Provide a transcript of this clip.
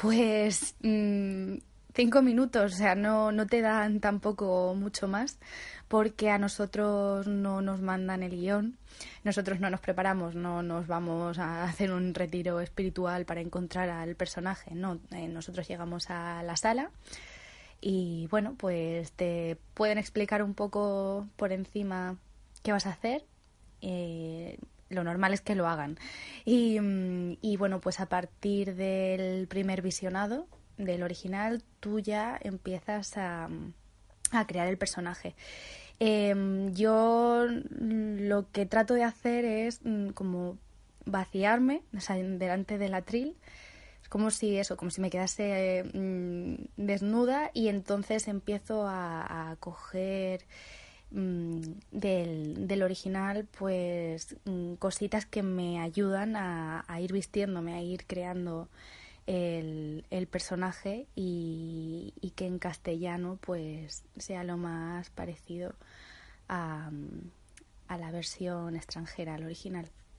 Pues mm, cinco minutos, o sea, no, no te dan tampoco mucho más, porque a nosotros no nos mandan el guion, nosotros no nos preparamos, no nos vamos a hacer un retiro espiritual para encontrar al personaje, no, eh, nosotros llegamos a la sala y bueno, pues te pueden explicar un poco por encima qué vas a hacer. Lo normal es que lo hagan. Y, mm, y, bueno, pues a partir del primer visionado, del original, tú ya empiezas a, a crear el personaje. Em, yo lo que trato de hacer es mm, como vaciarme o sea, delante del atril. Es como si eso, como si me quedase mm, desnuda y entonces empiezo a, a coger del, del, original pues cositas que me ayudan a, a ir vistiéndome, a ir creando el, el personaje y, y, que en castellano pues sea lo más parecido a, a la versión extranjera, al original.